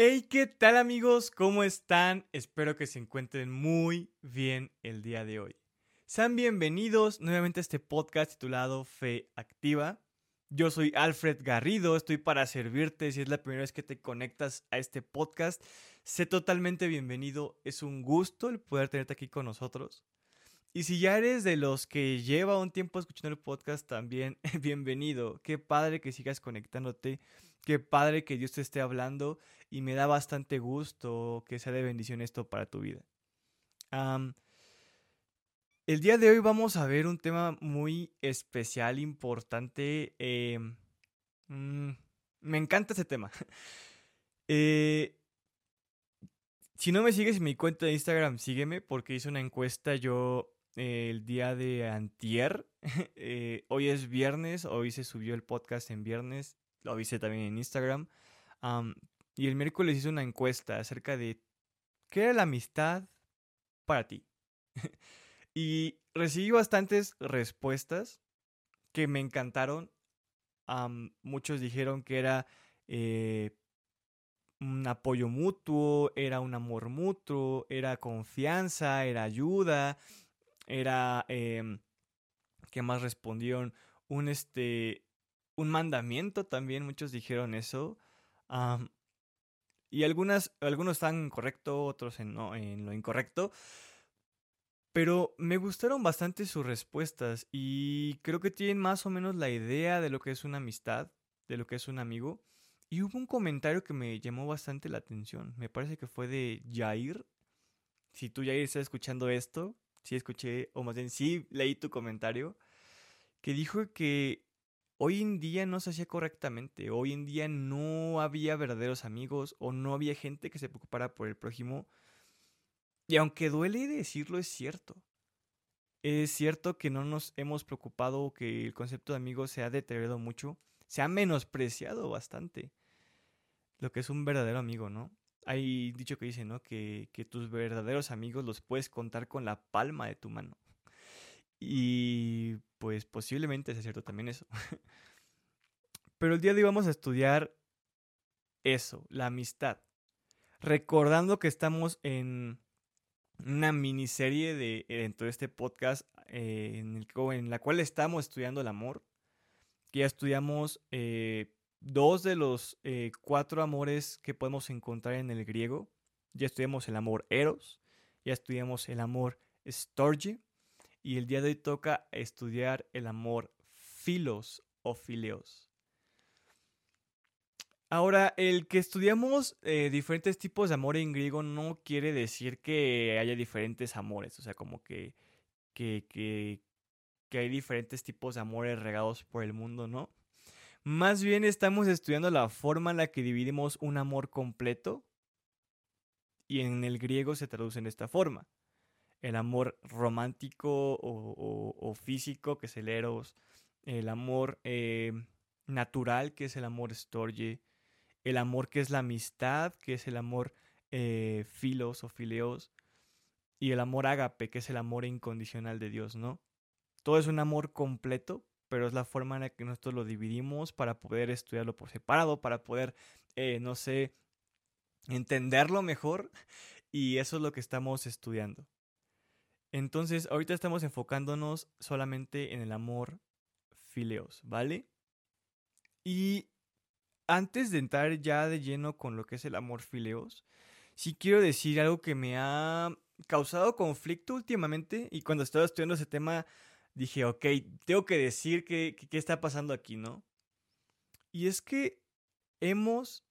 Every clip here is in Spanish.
Hey, ¿qué tal amigos? ¿Cómo están? Espero que se encuentren muy bien el día de hoy. Sean bienvenidos nuevamente a este podcast titulado Fe Activa. Yo soy Alfred Garrido, estoy para servirte si es la primera vez que te conectas a este podcast. Sé totalmente bienvenido, es un gusto el poder tenerte aquí con nosotros. Y si ya eres de los que lleva un tiempo escuchando el podcast, también bienvenido. Qué padre que sigas conectándote Qué padre que Dios te esté hablando y me da bastante gusto que sea de bendición esto para tu vida. el día de hoy vamos a ver un tema muy especial, importante. Em, mm, me encanta ese tema. Eh, si no me sigues en mi cuenta de Instagram, sígueme porque hice una encuesta yo eh, el día de antier. Eh, hoy es viernes, hoy se subió el podcast en viernes lo avisé también en Instagram. y el miércoles hice una encuesta acerca de qué era la amistad para ti. y recibí bastantes respuestas que me encantaron. muchos dijeron que era eh, un apoyo mutuo, era un amor mutuo, era confianza, era ayuda, era... ¿Qué más respondieron? Un este un mandamiento también, muchos dijeron eso. y algunas, algunos están correcto, otros en, no, en lo incorrecto. Pero me gustaron bastante sus respuestas y creo que tienen más o menos la idea de lo que es una amistad, de lo que es un amigo. Y hubo un comentario que me llamó bastante la atención. Me parece que fue de Jair. Si tú, Jair, estás escuchando esto, sí escuché, o más bien sí leí tu comentario, que dijo que hoy en día no se hacía correctamente, hoy en día no había verdaderos amigos o no había gente que se preocupara por el prójimo. Y aunque duele decirlo, es cierto. Es cierto que no nos hemos preocupado, que el concepto de amigos se ha deteriorado mucho, se ha menospreciado bastante lo que es un verdadero amigo, ¿no? Hay dicho que dice, ¿no? Que, que tus verdaderos amigos los puedes contar con la palma de tu mano. Y pues posiblemente sea cierto también eso. Pero el día de hoy vamos a estudiar eso, la amistad. Recordando que estamos en una miniserie de, dentro de este podcast eh, en, la cual estamos estudiando el amor. Ya estudiamos eh, dos de los eh, cuatro amores que podemos encontrar en el griego. Ya estudiamos el amor eros, ya estudiamos el amor storge y el día de hoy toca estudiar el amor filos o fileos. Ahora, el que estudiamos eh, diferentes tipos de amor en griego no quiere decir que haya diferentes amores, o sea, como que, que, que, que hay diferentes tipos de amores regados por el mundo, ¿no? Más bien estamos estudiando la forma en la que dividimos un amor completo y en el griego se traduce en esta forma el amor romántico o, físico, que es el eros, el amor eh, natural, que es el amor storge, el amor que es la amistad, que es el amor eh, filos o fileos, y el amor ágape, que es el amor incondicional de Dios, ¿no? Todo es un amor completo, pero es la forma en la que nosotros lo dividimos para poder estudiarlo por separado, para poder, eh, no sé, entenderlo mejor, y eso es lo que estamos estudiando. Entonces, ahorita estamos enfocándonos solamente en el amor fileos, ¿vale? Y antes de entrar ya de lleno con lo que es el amor fileos, sí quiero decir algo que me ha causado conflicto últimamente y cuando estaba estudiando ese tema dije, ok, tengo que decir qué está pasando aquí, ¿no? Y es que hemos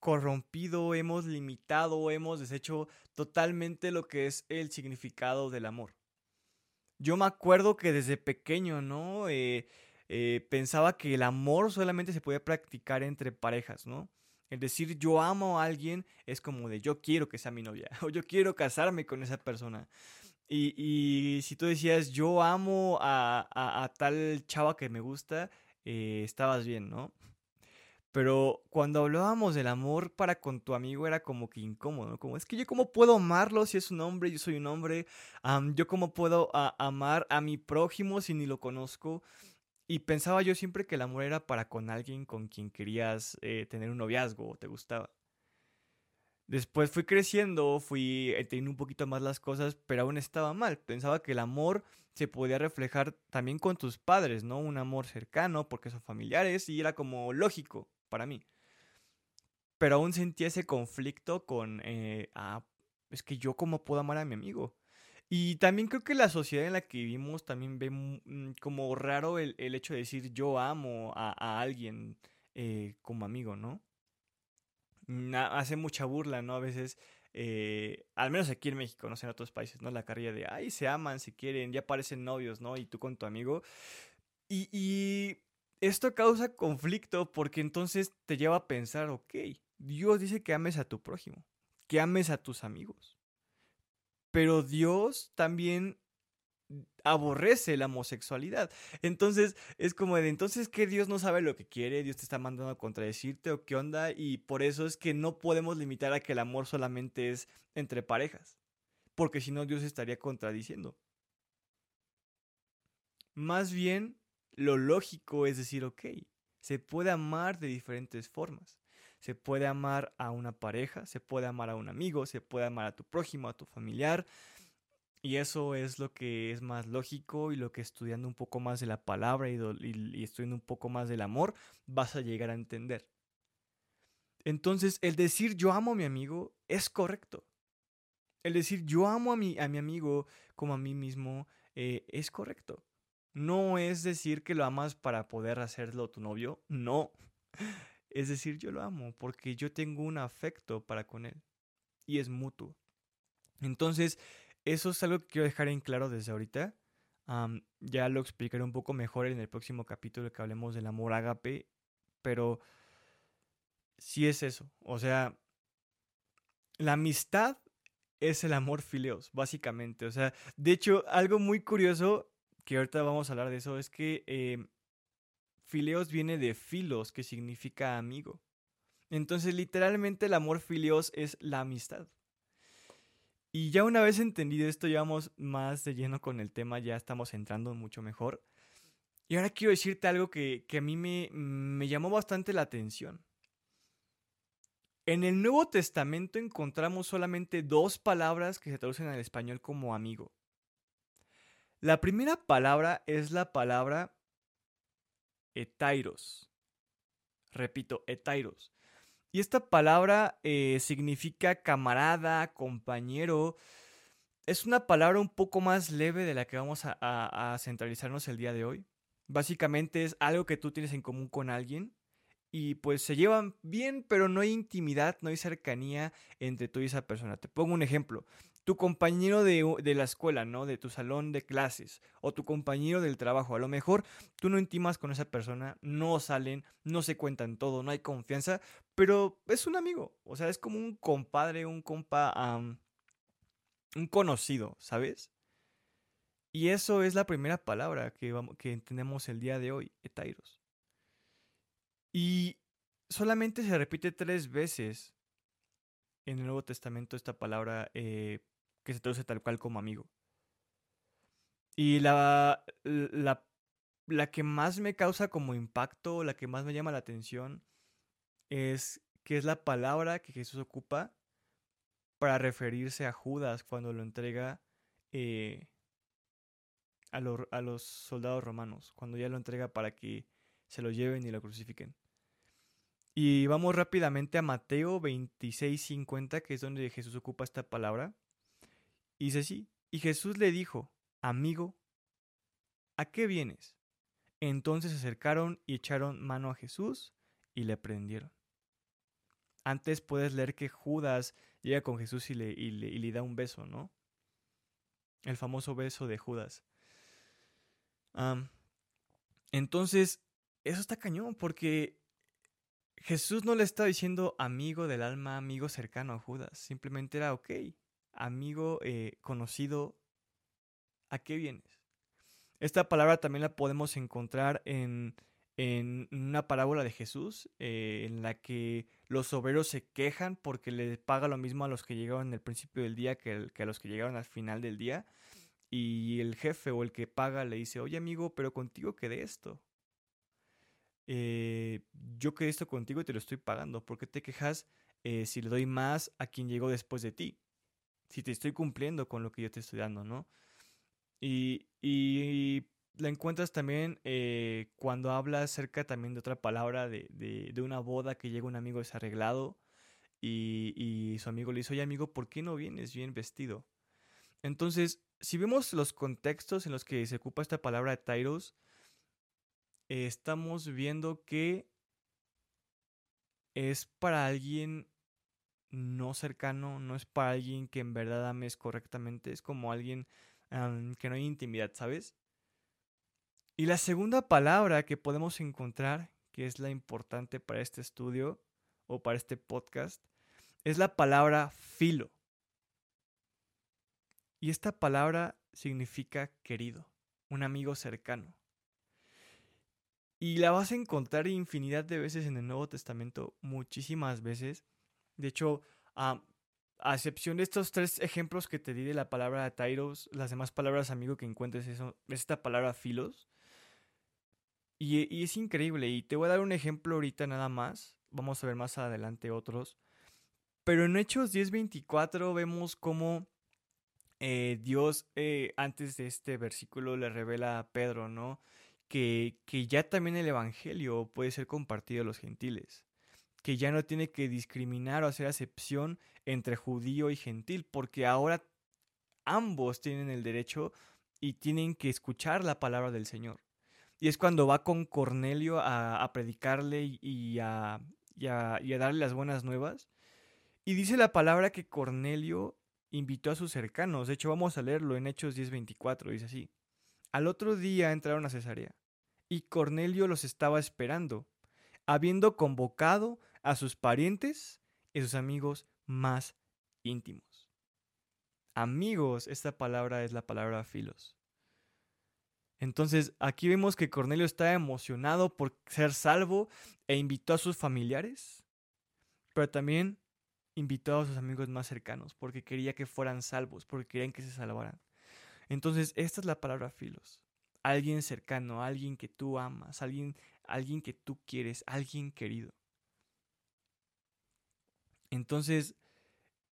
corrompido, hemos limitado, hemos deshecho totalmente lo que es el significado del amor. Yo me acuerdo que desde pequeño, ¿no? Eh, eh, pensaba que el amor solamente se podía practicar entre parejas, ¿no? El decir yo amo a alguien es como de yo quiero que sea mi novia o yo quiero casarme con esa persona. Y, si tú decías yo amo a, tal chava que me gusta, eh, estabas bien, ¿no? Pero cuando hablábamos del amor para con tu amigo era como que incómodo, Como es que yo cómo puedo amarlo si es un hombre, yo soy un hombre, yo cómo puedo amar a mi prójimo si ni lo conozco. Y pensaba yo siempre que el amor era para con alguien con quien querías eh, tener un noviazgo o te gustaba. Después fui creciendo, fui teniendo un poquito más las cosas, pero aún estaba mal. Pensaba que el amor se podía reflejar también con tus padres, ¿no? Un amor cercano porque son familiares y era como lógico para mí. Pero aún sentía ese conflicto con, eh, ah, es que yo cómo puedo amar a mi amigo. Y también creo que la sociedad en la que vivimos también ve mm, como raro el, hecho de decir yo amo a, alguien eh, como amigo, ¿no? hace mucha burla, ¿no? A veces, eh, al menos aquí en México, no sé, en otros países, ¿no? La carrilla de, ay, se aman, se quieren, ya parecen novios, ¿no? Y tú con tu amigo. Y esto causa conflicto porque entonces te lleva a pensar, ok, Dios dice que ames a tu prójimo, que ames a tus amigos. Pero Dios también aborrece la homosexualidad. Entonces, es como de, entonces que Dios no sabe lo que quiere, Dios te está mandando a contradecirte o qué onda, y por eso es que no podemos limitar a que el amor solamente es entre parejas, porque si no Dios estaría contradiciendo. Más bien, lo lógico es decir, ok, se puede amar de diferentes formas. Se puede amar a una pareja, se puede amar a un amigo, se puede amar a tu prójimo, a tu familiar, y eso es lo que es más lógico y lo que estudiando un poco más de la palabra y, estudiando un poco más del amor vas a llegar a entender. Entonces, el decir yo amo a mi amigo es correcto. El decir yo amo a mi, a mi amigo como a mí mismo eh, es correcto. No es decir que lo amas para poder hacerlo tu novio, no. Es decir, yo lo amo porque yo tengo un afecto para con él y es mutuo. Entonces, eso es algo que quiero dejar en claro desde ahorita. ya lo explicaré un poco mejor en el próximo capítulo que hablemos del amor ágape, pero sí es eso. O sea, la amistad es el amor fileos, básicamente. O sea, de hecho, algo muy curioso, que ahorita vamos a hablar de eso, es que eh, fileos viene de filos, que significa amigo. Entonces, literalmente el amor fileos es la amistad. Y ya una vez entendido esto, ya vamos más de lleno con el tema, ya estamos entrando mucho mejor. Y ahora quiero decirte algo que, a mí me, me llamó bastante la atención. En el Nuevo Testamento encontramos solamente dos palabras que se traducen al español como amigo. La primera palabra es la palabra etairos. Repito, etairos. Y esta palabra eh, significa camarada, compañero. Es una palabra un poco más leve de la que vamos a, centralizarnos el día de hoy. Básicamente es algo que tú tienes en común con alguien y pues se llevan bien, pero no hay intimidad, no hay cercanía entre tú y esa persona. Te pongo un ejemplo tu compañero de, la escuela, ¿no? De tu salón de clases o tu compañero del trabajo. A lo mejor tú no intimas con esa persona, no salen, no se cuentan todo, no hay confianza, pero es un amigo. O sea, es como un compadre, un compa, un conocido, ¿sabes? Y eso es la primera palabra que, vamos, que entendemos el día de hoy, etairos. Y solamente se repite tres veces en el Nuevo Testamento esta palabra eh, que se traduce tal cual como amigo. Y la, la, la que más me causa como impacto, la que más me llama la atención, es que es la palabra que Jesús ocupa para referirse a Judas cuando lo entrega eh, a, a, los soldados romanos, cuando ya lo entrega para que se lo lleven y lo crucifiquen. Y vamos rápidamente a Mateo 26:50, que es donde Jesús ocupa esta palabra. Y dice así, y Jesús le dijo, amigo, ¿a qué vienes? Entonces se acercaron y echaron mano a Jesús y le prendieron. Antes puedes leer que Judas llega con Jesús y le, y le, da un beso, ¿no? El famoso beso de Judas. entonces, eso está cañón, porque Jesús no le está diciendo amigo del alma, amigo cercano a Judas. Simplemente era, ok, amigo eh, conocido, ¿a qué vienes? Esta palabra también la podemos encontrar en, en una parábola de Jesús, eh, en la que los obreros se quejan porque le paga lo mismo a los que llegaron en el principio del día que, que a los que llegaron al final del día. Y el jefe o el que paga le dice, oye amigo, pero contigo quedé esto. Eh, yo quedé esto contigo y te lo estoy pagando. ¿Por qué te quejas eh, si le doy más a quien llegó después de ti. Si te estoy cumpliendo con lo que yo te estoy dando, ¿no? Y, y la encuentras también eh, cuando habla acerca también de otra palabra de, de, una boda que llega un amigo desarreglado y, y, su amigo le dice, oye amigo, ¿por qué no vienes bien vestido? Entonces, si vemos los contextos en los que se ocupa esta palabra de Tyros, estamos viendo que es para alguien no cercano, no es para alguien que en verdad ames correctamente, es como alguien que no hay intimidad, ¿sabes? Y la segunda palabra que podemos encontrar, que es la importante para este estudio o para este podcast, es la palabra filo. Y esta palabra significa querido, un amigo cercano. Y la vas a encontrar infinidad de veces en el Nuevo Testamento, muchísimas veces. De hecho, a, excepción de estos tres ejemplos que te di de la palabra Tyros, las demás palabras amigo que encuentres es esta palabra filos. Y, y, es increíble. Y te voy a dar un ejemplo ahorita nada más. Vamos a ver más adelante otros. Pero en Hechos 10:24 vemos cómo eh, Dios eh, antes de este versículo le revela a Pedro, ¿no? Que, que ya también el Evangelio puede ser compartido a los gentiles, que ya no tiene que discriminar o hacer acepción entre judío y gentil, porque ahora ambos tienen el derecho y tienen que escuchar la palabra del Señor. Y es cuando va con Cornelio a, predicarle y a, y a darle las buenas nuevas. Y dice la palabra que Cornelio invitó a sus cercanos. De hecho, vamos a leerlo en Hechos 10:24. Dice así. Al otro día entraron a Cesarea, y Cornelio los estaba esperando, habiendo convocado a sus parientes y sus amigos más íntimos. Amigos, esta palabra es la palabra filos. Entonces, aquí vemos que Cornelio está emocionado por ser salvo e invitó a sus familiares, pero también invitó a sus amigos más cercanos porque quería que fueran salvos, porque querían que se salvaran. Entonces, esta es la palabra filos. Alguien cercano, alguien que tú amas, alguien, alguien que tú quieres, alguien querido. Entonces,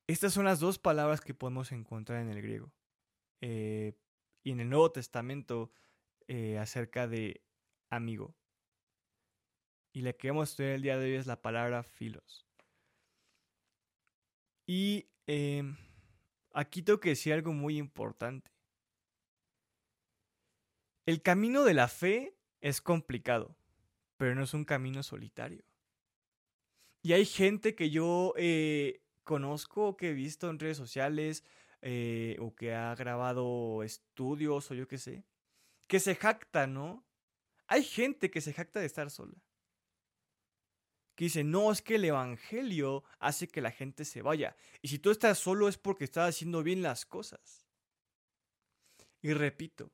estas son las dos palabras que podemos encontrar en el griego. Eh, y en el Nuevo Testamento eh, acerca de amigo. Y la que vamos a estudiar el día de hoy es la palabra filos. Y em, aquí tengo que decir algo muy importante. El camino de la fe es complicado, pero no es un camino solitario. Y hay gente que yo eh, conozco, que he visto en redes sociales, eh, o que ha grabado estudios, o yo qué sé, que se jacta, ¿no? Hay gente que se jacta de estar sola que dice, no, es que el Evangelio hace que la gente se vaya. Y si tú estás solo es porque estás haciendo bien las cosas. Y repito,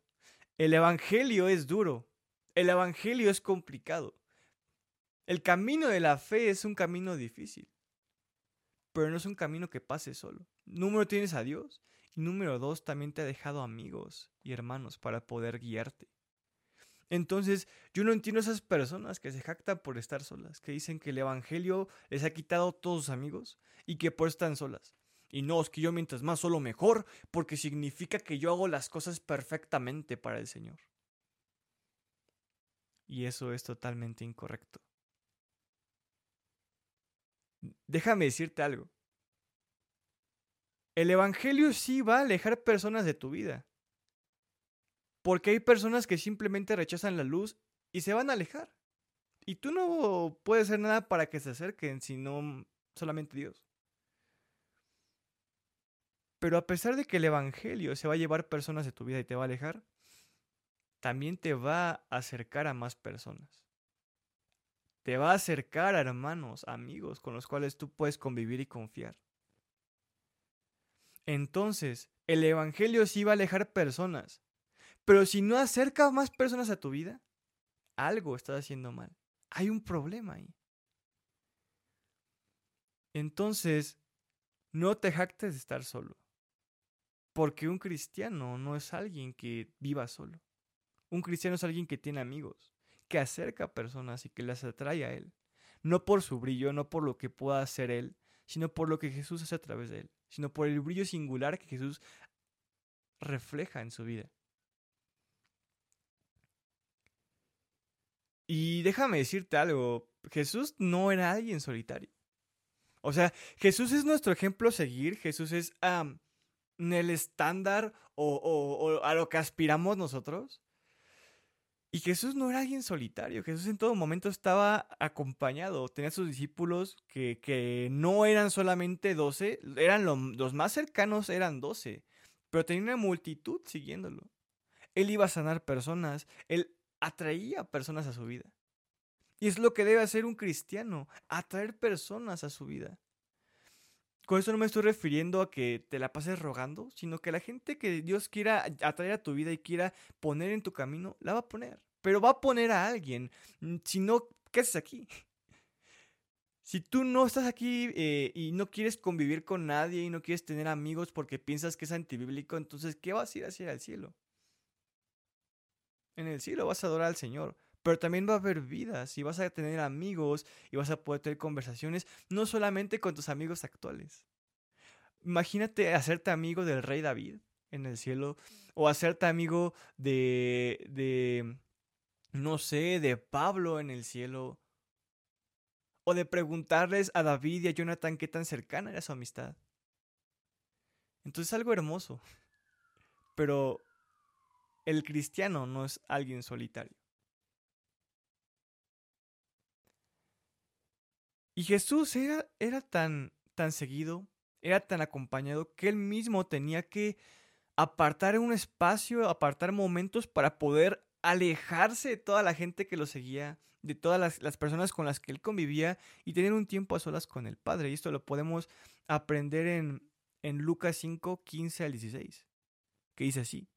el Evangelio es duro, el Evangelio es complicado. El camino de la fe es un camino difícil, pero no es un camino que pase solo. Número tienes a Dios y número dos también te ha dejado amigos y hermanos para poder guiarte. Entonces, yo no entiendo esas personas que se jactan por estar solas, que dicen que el Evangelio les ha quitado todos sus amigos y que por están solas. Y no, es que yo mientras más solo mejor, porque significa que yo hago las cosas perfectamente para el Señor. Y eso es totalmente incorrecto. Déjame decirte algo. El Evangelio sí va a alejar personas de tu vida. Porque hay personas que simplemente rechazan la luz y se van a alejar. Y tú no puedes hacer nada para que se acerquen, sino solamente Dios. Pero a pesar de que el Evangelio se va a llevar personas de tu vida y te va a alejar, también te va a acercar a más personas. Te va a acercar a hermanos, amigos con los cuales tú puedes convivir y confiar. Entonces, el Evangelio sí va a alejar personas, pero si no acercas más personas a tu vida, algo estás haciendo mal. Hay un problema ahí. Entonces, no te jactes de estar solo. Porque un cristiano no es alguien que viva solo. Un cristiano es alguien que tiene amigos, que acerca a personas y que las atrae a él. No por su brillo, no por lo que pueda hacer él, sino por lo que Jesús hace a través de él, sino por el brillo singular que Jesús refleja en su vida. Y déjame decirte algo, Jesús no era alguien solitario. O sea, Jesús es nuestro ejemplo a seguir, Jesús es el estándar o, a lo que aspiramos nosotros. Y Jesús no era alguien solitario, Jesús en todo momento estaba acompañado, tenía sus discípulos que, no eran solamente doce, eran los más cercanos eran doce, pero tenía una multitud siguiéndolo. Él iba a sanar personas, él atraía personas a su vida. Y es lo que debe hacer un cristiano, atraer personas a su vida. Con eso no me estoy refiriendo a que te la pases rogando, sino que la gente que Dios quiera atraer a tu vida y quiera poner en tu camino, la va a poner. Pero va a poner a alguien. Mm, si no, ¿qué haces aquí? Si tú no estás aquí eh, y no quieres convivir con nadie y no quieres tener amigos porque piensas que es antibíblico, entonces, ¿qué vas a ir hacia el cielo? En el cielo vas a adorar al Señor pero también va a haber vidas y vas a tener amigos y vas a poder tener conversaciones no solamente con tus amigos actuales. Imagínate hacerte amigo del rey David en el cielo o hacerte amigo de, de, no sé, de Pablo en el cielo. O de preguntarles a David y a Jonathan qué tan cercana era su amistad. Entonces es algo hermoso. Pero el cristiano no es alguien solitario. Y Jesús era, era tan, tan seguido, era tan acompañado, que él mismo tenía que apartar un espacio, apartar momentos para poder alejarse de toda la gente que lo seguía, de todas las, personas con las que él convivía y tener un tiempo a solas con el Padre. Y esto lo podemos aprender en, en Lucas 5, 15 al 16, que dice así.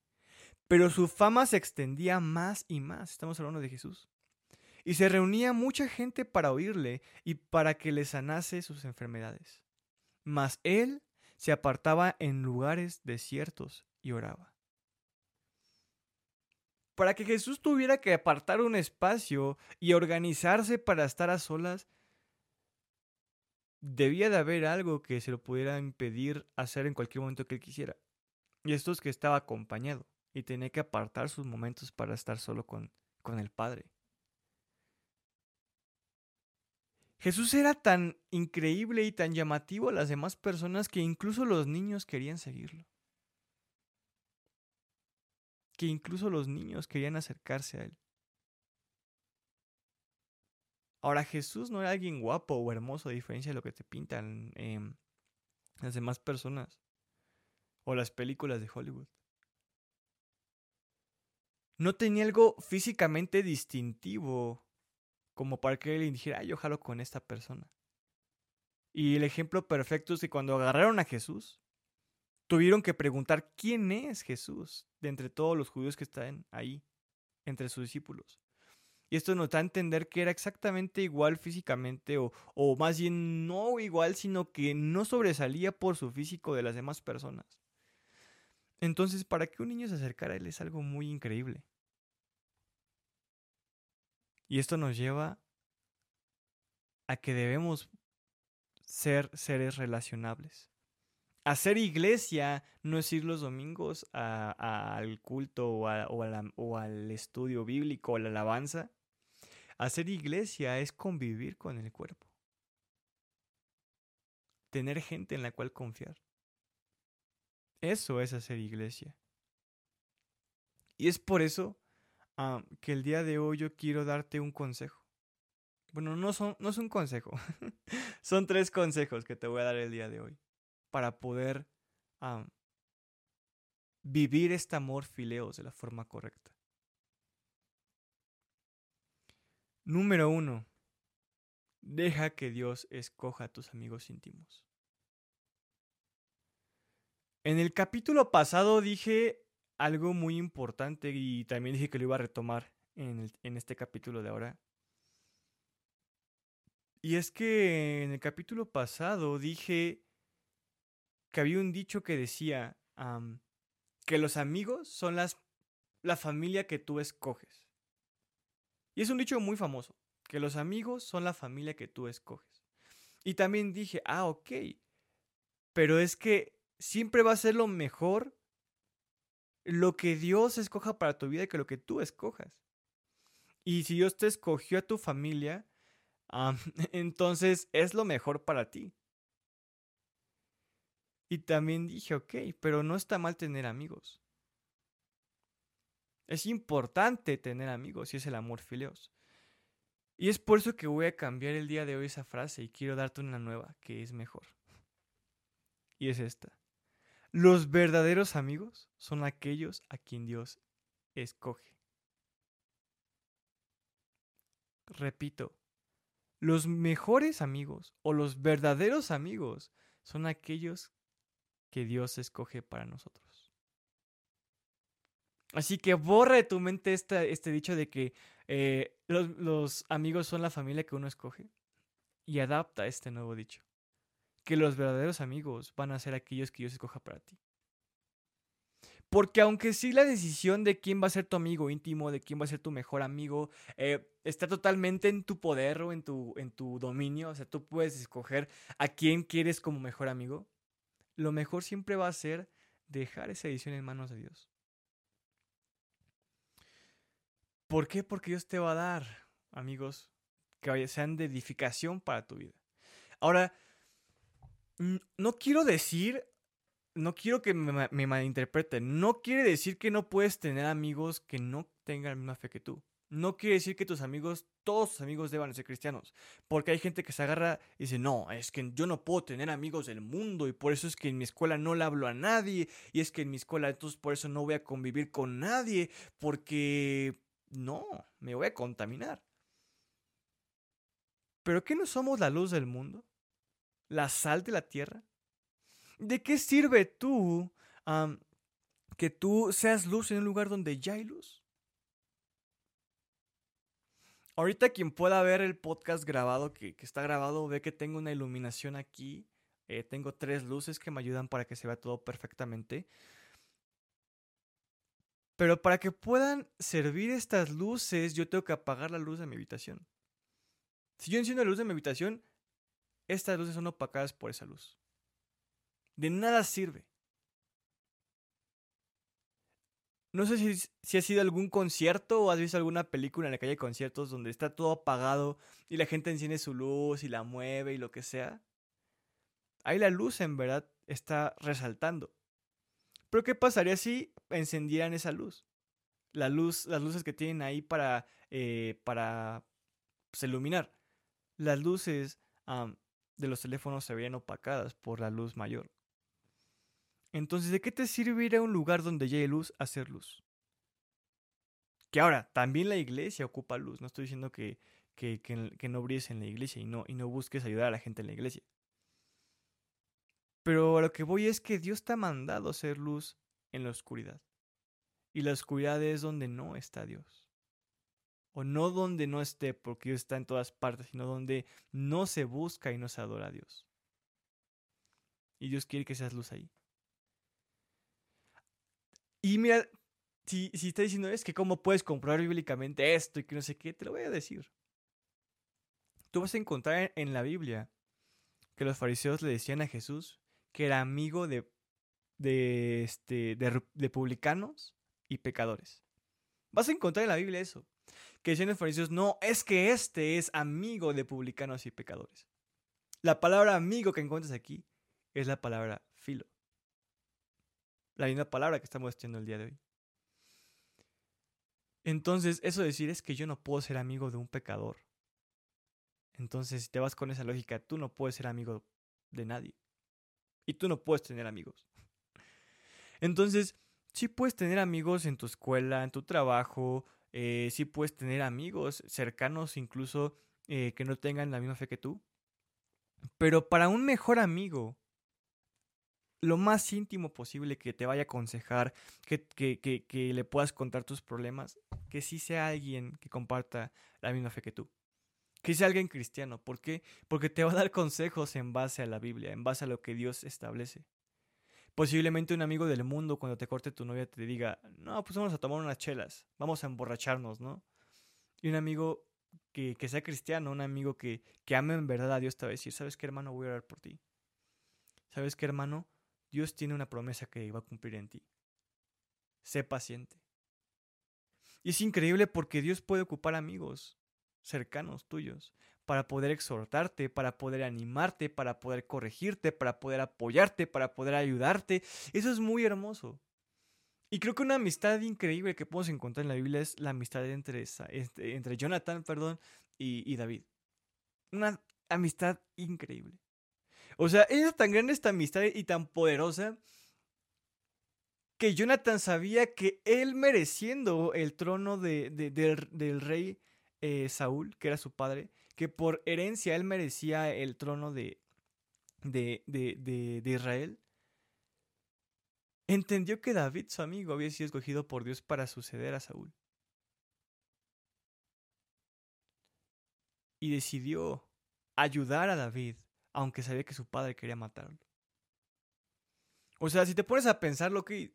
Pero su fama se extendía más y más. Estamos hablando de Jesús y se reunía mucha gente para oírle y para que le sanase sus enfermedades. Mas él se apartaba en lugares desiertos y oraba. Para que Jesús tuviera que apartar un espacio y organizarse para estar a solas, debía de haber algo que se lo pudiera impedir hacer en cualquier momento que él quisiera. Y esto es que estaba acompañado y tenía que apartar sus momentos para estar solo con, con el Padre. Jesús era tan increíble y tan llamativo a las demás personas que incluso los niños querían seguirlo. Que incluso los niños querían acercarse a él. Ahora Jesús no era alguien guapo o hermoso a diferencia de lo que te pintan em, las demás personas o las películas de Hollywood. No tenía algo físicamente distintivo como para que él dijera, yo jalo con esta persona. Y el ejemplo perfecto es que cuando agarraron a Jesús, tuvieron que preguntar quién es Jesús de entre todos los judíos que están ahí, entre sus discípulos. Y esto nos da a entender que era exactamente igual físicamente, o, o más bien no igual, sino que no sobresalía por su físico de las demás personas. Entonces, para que un niño se acercara a él es algo muy increíble. Y esto nos lleva a que debemos ser seres relacionables. Hacer iglesia no es ir los domingos al culto o, o al estudio bíblico o la alabanza. Hacer iglesia es convivir con el cuerpo. Tener gente en la cual confiar. Eso es hacer iglesia. Y es por eso Ah, que el día de hoy yo quiero darte un consejo. Bueno, no, son, no es un consejo, son tres consejos que te voy a dar el día de hoy para poder vivir este amor fileos de la forma correcta. Número uno, deja que Dios escoja a tus amigos íntimos. En el capítulo pasado dije algo muy importante y también dije que lo iba a retomar en, este capítulo de ahora. Y es que en el capítulo pasado dije que había un dicho que decía que los amigos son las, la familia que tú escoges. Y es un dicho muy famoso, que los amigos son la familia que tú escoges. Y también dije, ah, ok. Pero es que siempre va a ser lo mejor lo que Dios escoja para tu vida que lo que tú escojas. Y si Dios te escogió a tu familia, entonces es lo mejor para ti. Y también dije, ok, pero no está mal tener amigos. Es importante tener amigos y es el amor fileos. Y es por eso que voy a cambiar el día de hoy esa frase y quiero darte una nueva que es mejor. Y es esta. Los verdaderos amigos son aquellos a quien Dios escoge. Repito, los mejores amigos o los verdaderos amigos son aquellos que Dios escoge para nosotros. Así que borra de tu mente este dicho de que eh, los, los amigos son la familia que uno escoge y adapta este nuevo dicho. Que los verdaderos amigos van a ser aquellos que Dios escoja para ti. Porque aunque sí la decisión de quién va a ser tu amigo íntimo, de quién va a ser tu mejor amigo, eh, está totalmente en tu poder o en tu, en tu dominio, o sea, tú puedes escoger a quién quieres como mejor amigo, lo mejor siempre va a ser dejar esa decisión en manos de Dios. ¿Por qué? Porque Dios te va a dar, amigos, que sean de edificación para tu vida. Ahora, no quiero decir, no quiero que me, malinterpreten, no quiere decir que no puedes tener amigos que no tengan la misma fe que tú. No quiere decir que tus amigos, todos tus amigos deban ser cristianos. Porque hay gente que se agarra y dice, no, es que yo no puedo tener amigos del mundo y por eso es que en mi escuela no le hablo a nadie. Y es que en mi escuela entonces por eso no voy a convivir con nadie. Porque no, me voy a contaminar. ¿Pero qué no somos la luz del mundo? ¿La sal de la tierra? ¿De qué sirve tú que tú seas luz en un lugar donde ya hay luz? Ahorita quien pueda ver el podcast grabado, que, está grabado, ve que tengo una iluminación aquí. Eh, tengo tres luces que me ayudan para que se vea todo perfectamente. Pero para que puedan servir estas luces, yo tengo que apagar la luz de mi habitación. Si yo enciendo la luz de mi habitación, estas luces son opacadas por esa luz. De nada sirve. No sé si, si has ido a algún concierto o has visto alguna película en la que hay conciertos donde está todo apagado y la gente enciende su luz y la mueve y lo que sea. Ahí la luz en verdad está resaltando. Pero ¿qué pasaría si encendieran esa luz? La luz, las luces que tienen ahí para, eh, para pues, iluminar. Las luces de los teléfonos se verían opacadas por la luz mayor. Entonces, ¿de qué te sirve ir a un lugar donde hay luz hacer luz? Que ahora, también la iglesia ocupa luz. No estoy diciendo que, que, que, no brilles en la iglesia y no, y no busques ayudar a la gente en la iglesia. Pero a lo que voy es que Dios te ha mandado hacer luz en la oscuridad. Y la oscuridad es donde no está Dios. O no donde no esté, porque Dios está en todas partes, sino donde no se busca y no se adora a Dios. Y Dios quiere que seas luz ahí. Y mira, si, si está diciendo es que cómo puedes comprobar bíblicamente esto y que no sé qué, te lo voy a decir. Tú vas a encontrar en la Biblia que los fariseos le decían a Jesús que era amigo de, de, este, de, publicanos y pecadores. Vas a encontrar en la Biblia eso. Que decían los fariseos, no, es que este es amigo de publicanos y pecadores. La palabra amigo que encuentras aquí es la palabra filo. La misma palabra que estamos estudiando el día de hoy. Entonces, eso decir es que yo no puedo ser amigo de un pecador. Entonces, si te vas con esa lógica, tú no puedes ser amigo de nadie. Y tú no puedes tener amigos. Entonces, sí puedes tener amigos en tu escuela, en tu trabajo, eh, sí puedes tener amigos cercanos incluso eh, que no tengan la misma fe que tú. Pero para un mejor amigo, lo más íntimo posible que te vaya a aconsejar, que, que, que, que, le puedas contar tus problemas, que sí sea alguien que comparta la misma fe que tú que sea alguien cristiano. ¿Por qué? Porque te va a dar consejos en base a la Biblia, en base a lo que Dios establece. Posiblemente un amigo del mundo cuando te corte tu novia te diga, no, pues vamos a tomar unas chelas, vamos a emborracharnos, ¿no? Y un amigo que, sea cristiano, un amigo que, que ame en verdad a Dios, te va a decir, ¿sabes qué, hermano? Voy a orar por ti. ¿Sabes qué, hermano? Dios tiene una promesa que va a cumplir en ti. Sé paciente. Y es increíble porque Dios puede ocupar amigos cercanos tuyos para poder exhortarte, para poder animarte, para poder corregirte, para poder apoyarte, para poder ayudarte. Eso es muy hermoso. Y creo que una amistad increíble que podemos encontrar en la Biblia es la amistad entre, este, entre Jonathan perdón, y, David. Una amistad increíble. O sea, es tan grande esta amistad y tan poderosa que Jonathan sabía que él mereciendo el trono de, del, rey eh, Saúl, que era su padre, que por herencia él merecía el trono de, de, de Israel, entendió que David, su amigo, había sido escogido por Dios para suceder a Saúl. Y decidió ayudar a David, aunque sabía que su padre quería matarlo. O sea, si te pones a pensar lo que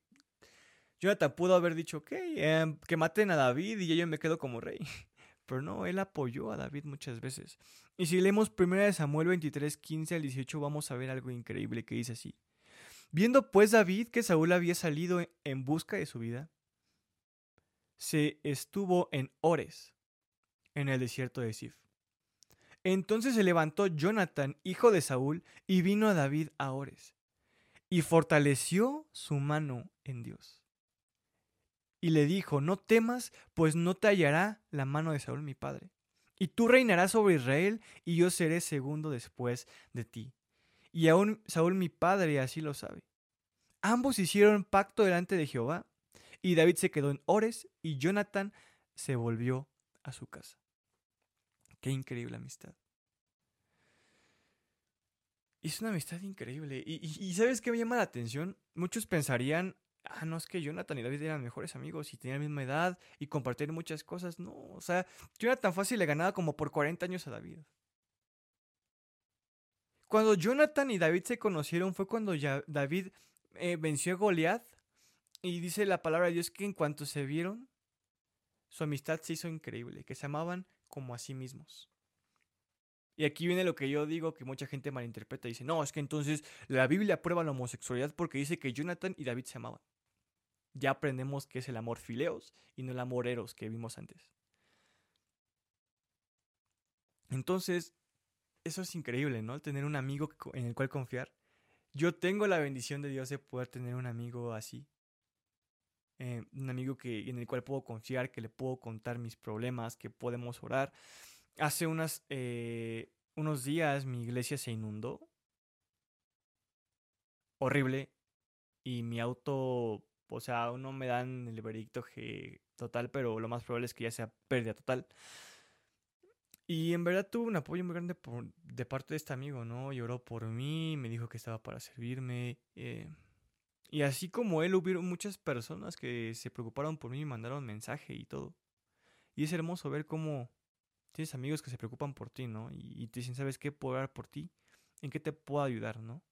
Jonathan pudo haber dicho, ok, em, que maten a David y yo me quedo como rey. Pero no, él apoyó a David muchas veces. Y si leemos 1 Samuel 23, 15 al 18, vamos a ver algo increíble que dice así. Viendo pues David que Saúl había salido en busca de su vida, se estuvo en Ores, en el desierto de Sif. Entonces se levantó Jonathan, hijo de Saúl, y vino a David a Ores, y fortaleció su mano en Dios y le dijo, no temas, pues no te hallará la mano de Saúl mi padre. Y tú reinarás sobre Israel, y yo seré segundo después de ti. Y aún Saúl mi padre así lo sabe. Ambos hicieron pacto delante de Jehová, y David se quedó en Ores, y Jonathan se volvió a su casa. Qué increíble amistad. Es una amistad increíble. Y, y, ¿sabes qué me llama la atención? Muchos pensarían, ah, no es que Jonathan y David eran mejores amigos y tenían la misma edad y compartían muchas cosas. No, o sea, Jonathan fácil le ganaba como por 40 años a David. Cuando Jonathan y David se conocieron fue cuando ya David eh, venció a Goliat y dice la palabra de Dios que en cuanto se vieron, su amistad se hizo increíble, que se amaban como a sí mismos. Y aquí viene lo que yo digo que mucha gente malinterpreta. Dice, no, es que entonces la Biblia aprueba la homosexualidad porque dice que Jonathan y David se amaban. Ya aprendemos que es el amor fileos y no el amor eros que vimos antes. Entonces, eso es increíble, ¿no? Tener un amigo en el cual confiar. Yo tengo la bendición de Dios de poder tener un amigo así. Eh, un amigo que, en el cual puedo confiar, que le puedo contar mis problemas, que podemos orar. Hace eh, unos días mi iglesia se inundó. Horrible. Y mi auto, o sea, aún no me dan el veredicto total, pero lo más probable es que ya sea pérdida total. Y en verdad tuve un apoyo muy grande de parte de este amigo, ¿no? Lloró por mí, me dijo que estaba para servirme. Eh, y así como él, hubieron muchas personas que se preocuparon por mí y mandaron mensaje y todo. Y es hermoso ver cómo Tienes amigos que se preocupan por ti, ¿no? Y, te dicen, ¿sabes qué puedo dar por ti? ¿En qué te puedo ayudar, no?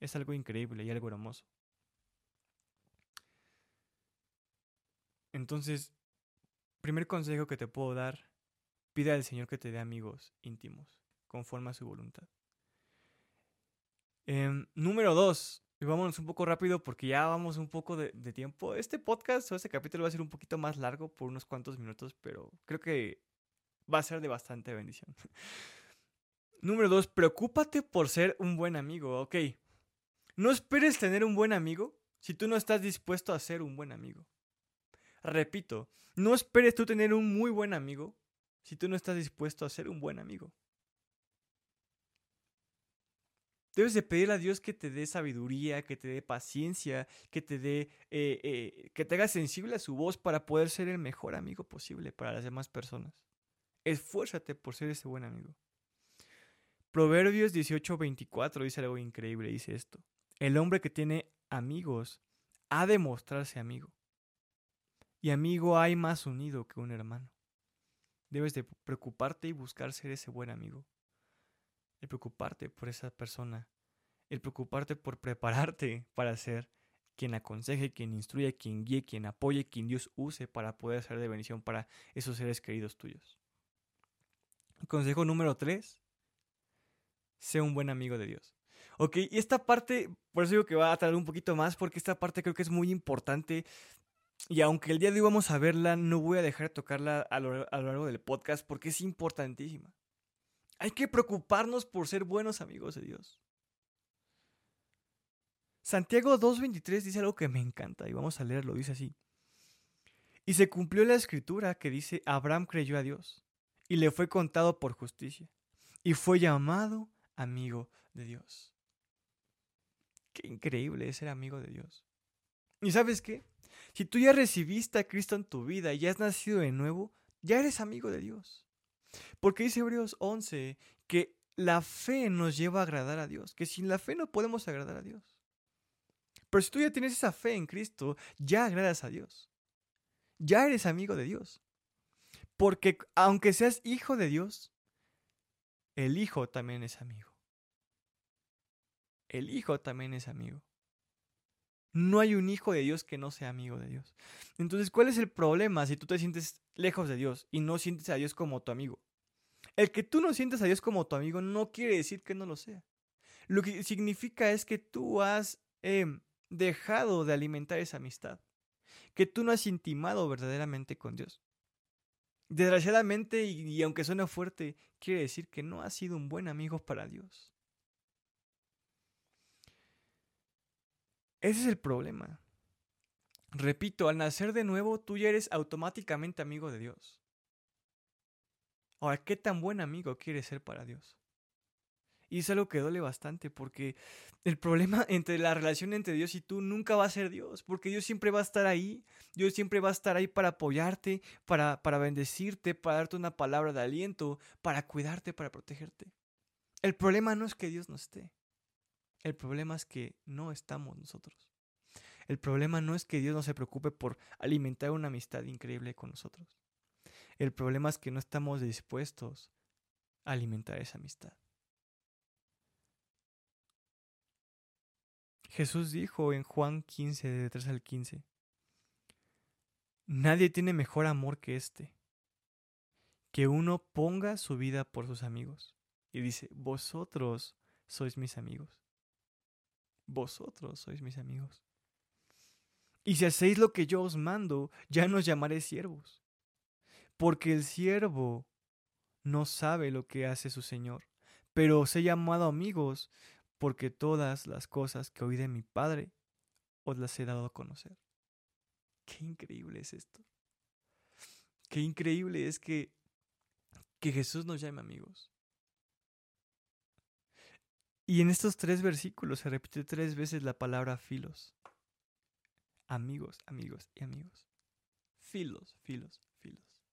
Es algo increíble y algo hermoso. Entonces, primer consejo que te puedo dar, pide al Señor que te dé amigos íntimos, conforme a su voluntad. Em, número dos, y vámonos un poco rápido porque ya vamos un poco de, de, tiempo. Este podcast o este capítulo va a ser un poquito más largo por unos cuantos minutos, pero creo que va a ser de bastante bendición. Número dos, preocúpate por ser un buen amigo, ok. No esperes tener un buen amigo si tú no estás dispuesto a ser un buen amigo. Repito, no esperes tú tener un muy buen amigo si tú no estás dispuesto a ser un buen amigo. Debes de pedir a Dios que te dé sabiduría, que te dé paciencia, que te dé, eh, eh, que te haga sensible a su voz para poder ser el mejor amigo posible para las demás personas. Esfuérzate por ser ese buen amigo. Proverbios 18:24 dice algo increíble, dice esto. El hombre que tiene amigos ha de mostrarse amigo. Y amigo hay más unido que un hermano. Debes de preocuparte y buscar ser ese buen amigo. El preocuparte por esa persona. El preocuparte por prepararte para ser quien aconseje, quien instruya, quien guíe, quien apoye, quien Dios use para poder ser de bendición para esos seres queridos tuyos. Consejo número 3. Sé un buen amigo de Dios. Ok, y esta parte, por eso digo que va a tardar un poquito más, porque esta parte creo que es muy importante. Y aunque el día de hoy vamos a verla, no voy a dejar de tocarla a lo, largo del podcast porque es importantísima. Hay que preocuparnos por ser buenos amigos de Dios. Santiago 2.23 dice algo que me encanta y vamos a leerlo, dice así. Y se cumplió la escritura que dice, Abraham creyó a Dios y le fue contado por justicia y fue llamado amigo de Dios. Qué increíble es ser amigo de Dios. ¿Y sabes qué? Si tú ya recibiste a Cristo en tu vida y ya has nacido de nuevo, ya eres amigo de Dios. Porque dice Hebreos 11 que la fe nos lleva a agradar a Dios, que sin la fe no podemos agradar a Dios. Pero si tú ya tienes esa fe en Cristo, ya agradas a Dios. Ya eres amigo de Dios. Porque aunque seas hijo de Dios, el hijo también es amigo el Hijo también es amigo. No hay un hijo de Dios que no sea amigo de Dios. Entonces, ¿cuál es el problema si tú te sientes lejos de Dios y no sientes a Dios como tu amigo? El que tú no sientas a Dios como tu amigo no quiere decir que no lo sea. Lo que significa es que tú has em, dejado de alimentar esa amistad. Que tú no has intimado verdaderamente con Dios. Desgraciadamente, y aunque suene fuerte, quiere decir que no has sido un buen amigo para Dios. Ese es el problema. Repito, al nacer de nuevo, tú ya eres automáticamente amigo de Dios. Ahora, ¿qué tan buen amigo quieres ser para Dios? Y es algo que duele bastante porque el problema entre la relación entre Dios y tú nunca va a ser Dios, porque Dios siempre va a estar ahí, Dios siempre va a estar ahí para apoyarte, para, para bendecirte, para darte una palabra de aliento, para cuidarte, para protegerte. El problema no es que Dios no esté, el problema es que no estamos nosotros. El problema no es que Dios no se preocupe por alimentar una amistad increíble con nosotros. El problema es que no estamos dispuestos a alimentar esa amistad. Jesús dijo en Juan 15, de 3 al 15, Nadie tiene mejor amor que este, que uno ponga su vida por sus amigos. Y dice, vosotros sois mis amigos vosotros sois mis amigos. Y si hacéis lo que yo os mando, ya no os llamaré siervos, porque el siervo no sabe lo que hace su Señor, pero os he llamado amigos, porque todas las cosas que oí de mi Padre os las he dado a conocer. Qué increíble es esto. Qué increíble es que, que Jesús nos llame amigos. Y en estos tres versículos se repite tres veces la palabra filos. Amigos, amigos y amigos. Filos, filos, filos.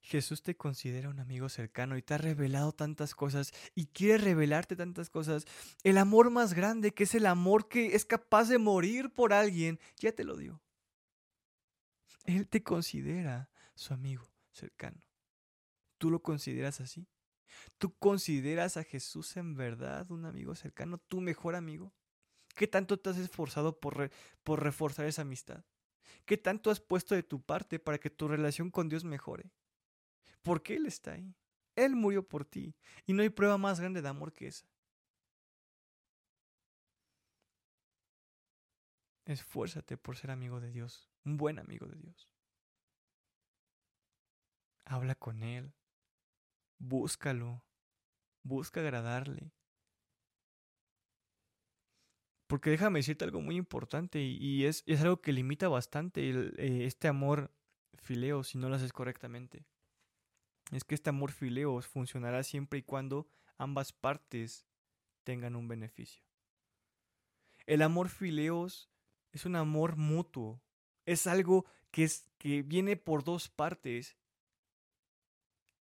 Jesús te considera un amigo cercano y te ha revelado tantas cosas y quiere revelarte tantas cosas. El amor más grande, que es el amor que es capaz de morir por alguien, ya te lo dio. Él te considera su amigo cercano. ¿Tú lo consideras así? ¿Tú consideras a Jesús en verdad un amigo cercano, tu mejor amigo? ¿Qué tanto te has esforzado por, por reforzar esa amistad? ¿Qué tanto has puesto de tu parte para que tu relación con Dios mejore? Porque Él está ahí. Él murió por ti. Y no hay prueba más grande de amor que esa. Esfuérzate por ser amigo de Dios, un buen amigo de Dios. Habla con Él, búscalo, busca agradarle. Porque déjame decirte algo muy importante y, es, es, algo que limita bastante eh, este amor fileo si no lo haces correctamente. Es que este amor fileo funcionará siempre y cuando ambas partes tengan un beneficio. El amor fileos es un amor mutuo. Es algo que, es, que viene por dos partes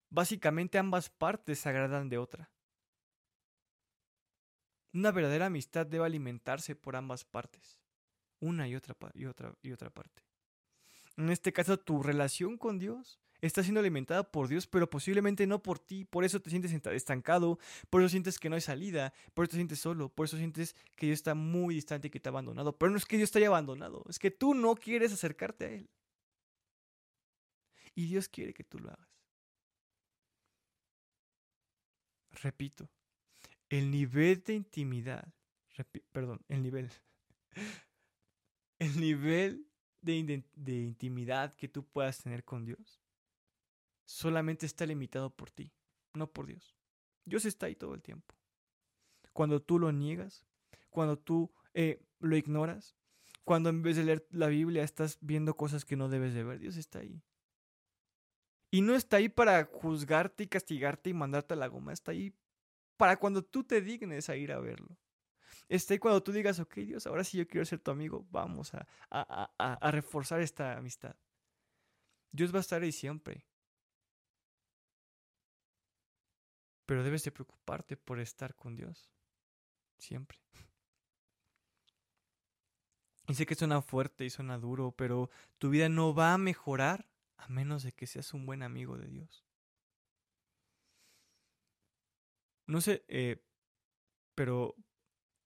Básicamente ambas partes se agradan de otra. Una verdadera amistad debe alimentarse por ambas partes, una y otra, y otra, y otra parte. En este caso, tu relación con Dios está siendo alimentada por Dios, pero posiblemente no por ti. Por eso te sientes estancado, por eso sientes que no hay salida, por eso te sientes solo, por eso sientes que Dios está muy distante y que te ha abandonado. Pero no es que Dios te haya abandonado, es que tú no quieres acercarte a Él. Y Dios quiere que tú lo hagas. Repito, el nivel de intimidad, perdón, el nivel, el nivel de, intimidad que tú puedas tener con Dios solamente está limitado por ti, no por Dios. Dios está ahí todo el tiempo. Cuando tú lo niegas, cuando tú eh, lo ignoras, cuando en vez de leer la Biblia estás viendo cosas que no debes de ver, Dios está ahí. Y no está ahí para juzgarte y castigarte y mandarte a la goma, está ahí para cuando tú te dignes a ir a verlo. Está ahí cuando tú digas, ok Dios, ahora sí yo quiero ser tu amigo, vamos a, a, a, a reforzar esta amistad. Dios va a estar ahí siempre. Pero debes de preocuparte por estar con Dios. Siempre. Y sé que suena fuerte y suena duro, pero tu vida no va a mejorar a menos de que seas un buen amigo de Dios. No sé, eh, pero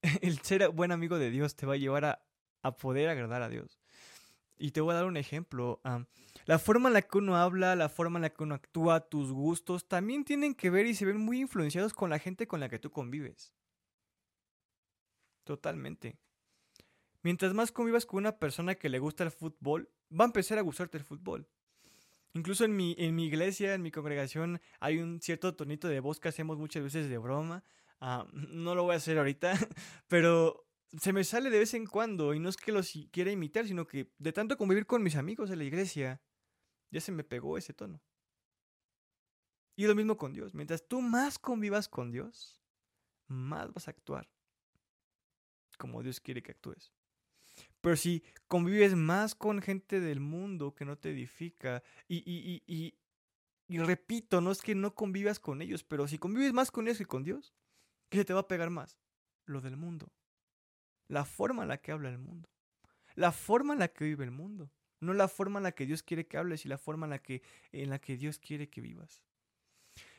el ser buen amigo de Dios te va a llevar a, a poder agradar a Dios. Y te voy a dar un ejemplo. la forma en la que uno habla, la forma en la que uno actúa, tus gustos, también tienen que ver y se ven muy influenciados con la gente con la que tú convives. Totalmente. Mientras más convivas con una persona que le gusta el fútbol, va a empezar a gustarte el fútbol. Incluso en mi, en mi iglesia, en mi congregación, hay un cierto tonito de voz que hacemos muchas veces de broma. Ah, no lo voy a hacer ahorita, pero se me sale de vez en cuando y no es que lo quiera imitar, sino que de tanto convivir con mis amigos de la iglesia, ya se me pegó ese tono. Y lo mismo con Dios. Mientras tú más convivas con Dios, más vas a actuar como Dios quiere que actúes. Pero si convives más con gente del mundo que no te edifica, y, y, y, y, repito, no es que no convivas con ellos, pero si convives más con ellos que con Dios, ¿qué se te va a pegar más? Lo del mundo. La forma en la que habla el mundo. La forma en la que vive el mundo. No la forma en la que Dios quiere que hables y la forma en la que, en la que Dios quiere que vivas.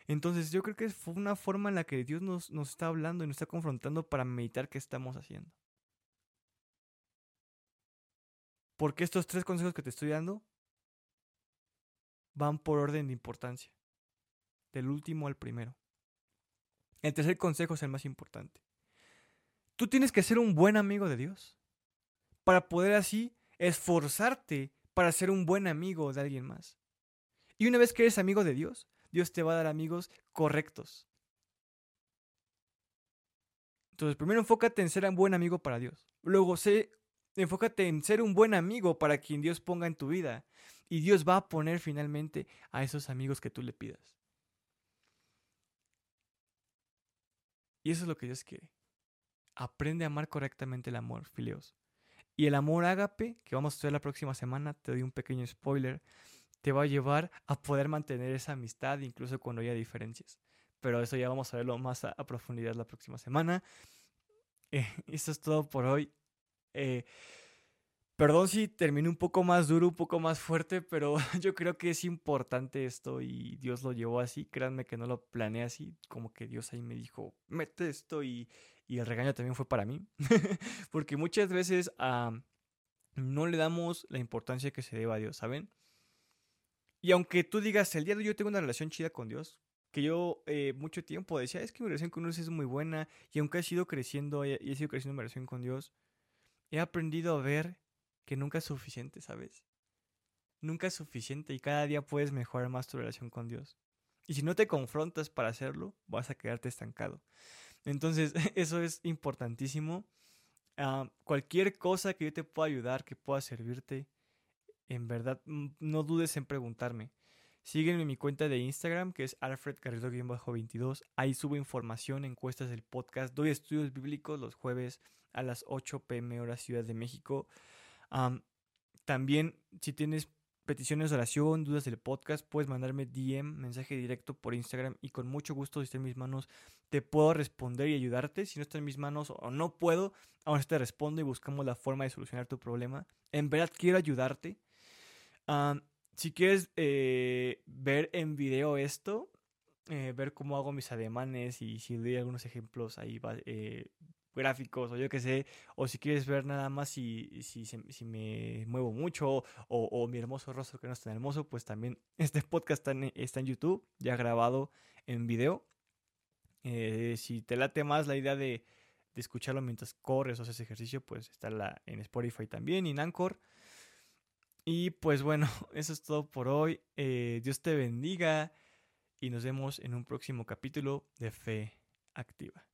Entonces yo creo que fue una forma en la que Dios nos, nos está hablando y nos está confrontando para meditar qué estamos haciendo. Porque estos tres consejos que te estoy dando van por orden de importancia. Del último al primero. El tercer consejo es el más importante. Tú tienes que ser un buen amigo de Dios. Para poder así esforzarte para ser un buen amigo de alguien más. Y una vez que eres amigo de Dios, Dios te va a dar amigos correctos. Entonces, primero enfócate en ser un buen amigo para Dios. Luego, sé Enfócate en ser un buen amigo para quien Dios ponga en tu vida. Y Dios va a poner finalmente a esos amigos que tú le pidas. Y eso es lo que Dios quiere. Aprende a amar correctamente el amor, fileos. Y el amor ágape, que vamos a estudiar la próxima semana, te doy un pequeño spoiler, te va a llevar a poder mantener esa amistad incluso cuando haya diferencias. Pero eso ya vamos a verlo más a, profundidad la próxima semana. Eso es todo por hoy. Eh, perdón si terminé un poco más duro, un poco más fuerte, pero yo creo que es importante esto y Dios lo llevó así. Créanme que no lo planeé así, como que Dios ahí me dijo, mete esto y, y el regaño también fue para mí. Porque muchas veces no le damos la importancia que se debe a Dios, ¿saben? Y aunque tú digas, el día de hoy yo tengo una relación chida con Dios, que yo eh, mucho tiempo decía, es que mi relación con Dios es muy buena, y aunque he sido creciendo y he sido creciendo mi relación con Dios, he aprendido a ver que nunca es suficiente, ¿sabes? Nunca es suficiente y cada día puedes mejorar más tu relación con Dios. Y si no te confrontas para hacerlo, vas a quedarte estancado. Entonces, eso es importantísimo. Ah, cualquier cosa que yo te pueda ayudar, que pueda servirte, en verdad, mm, no dudes en preguntarme. Sígueme en mi cuenta de Instagram, que es Alfred 22 Ahí subo información, encuestas del podcast. Doy estudios bíblicos los jueves a las 8 pm hora Ciudad de México. también, si tienes peticiones de oración, dudas del podcast, puedes mandarme DM, mensaje directo por Instagram y con mucho gusto, si está en mis manos, te puedo responder y ayudarte. Si no está en mis manos o no puedo, aún te respondo y buscamos la forma de solucionar tu problema. En verdad quiero ayudarte. Si quieres eh, ver en video esto, eh, ver cómo hago mis ademanes y si doy algunos ejemplos ahí eh, gráficos o yo qué sé, o si quieres ver nada más si, si, me muevo mucho o, mi hermoso rostro que no es tan hermoso, pues también este podcast está en, está en YouTube, ya grabado en video. Eh, si te late más la idea de, escucharlo mientras corres o haces ejercicio, pues está en Spotify también y en Anchor. Y pues bueno, eso es todo por hoy. Eh, Dios te bendiga y nos vemos en un próximo capítulo de Fe Activa.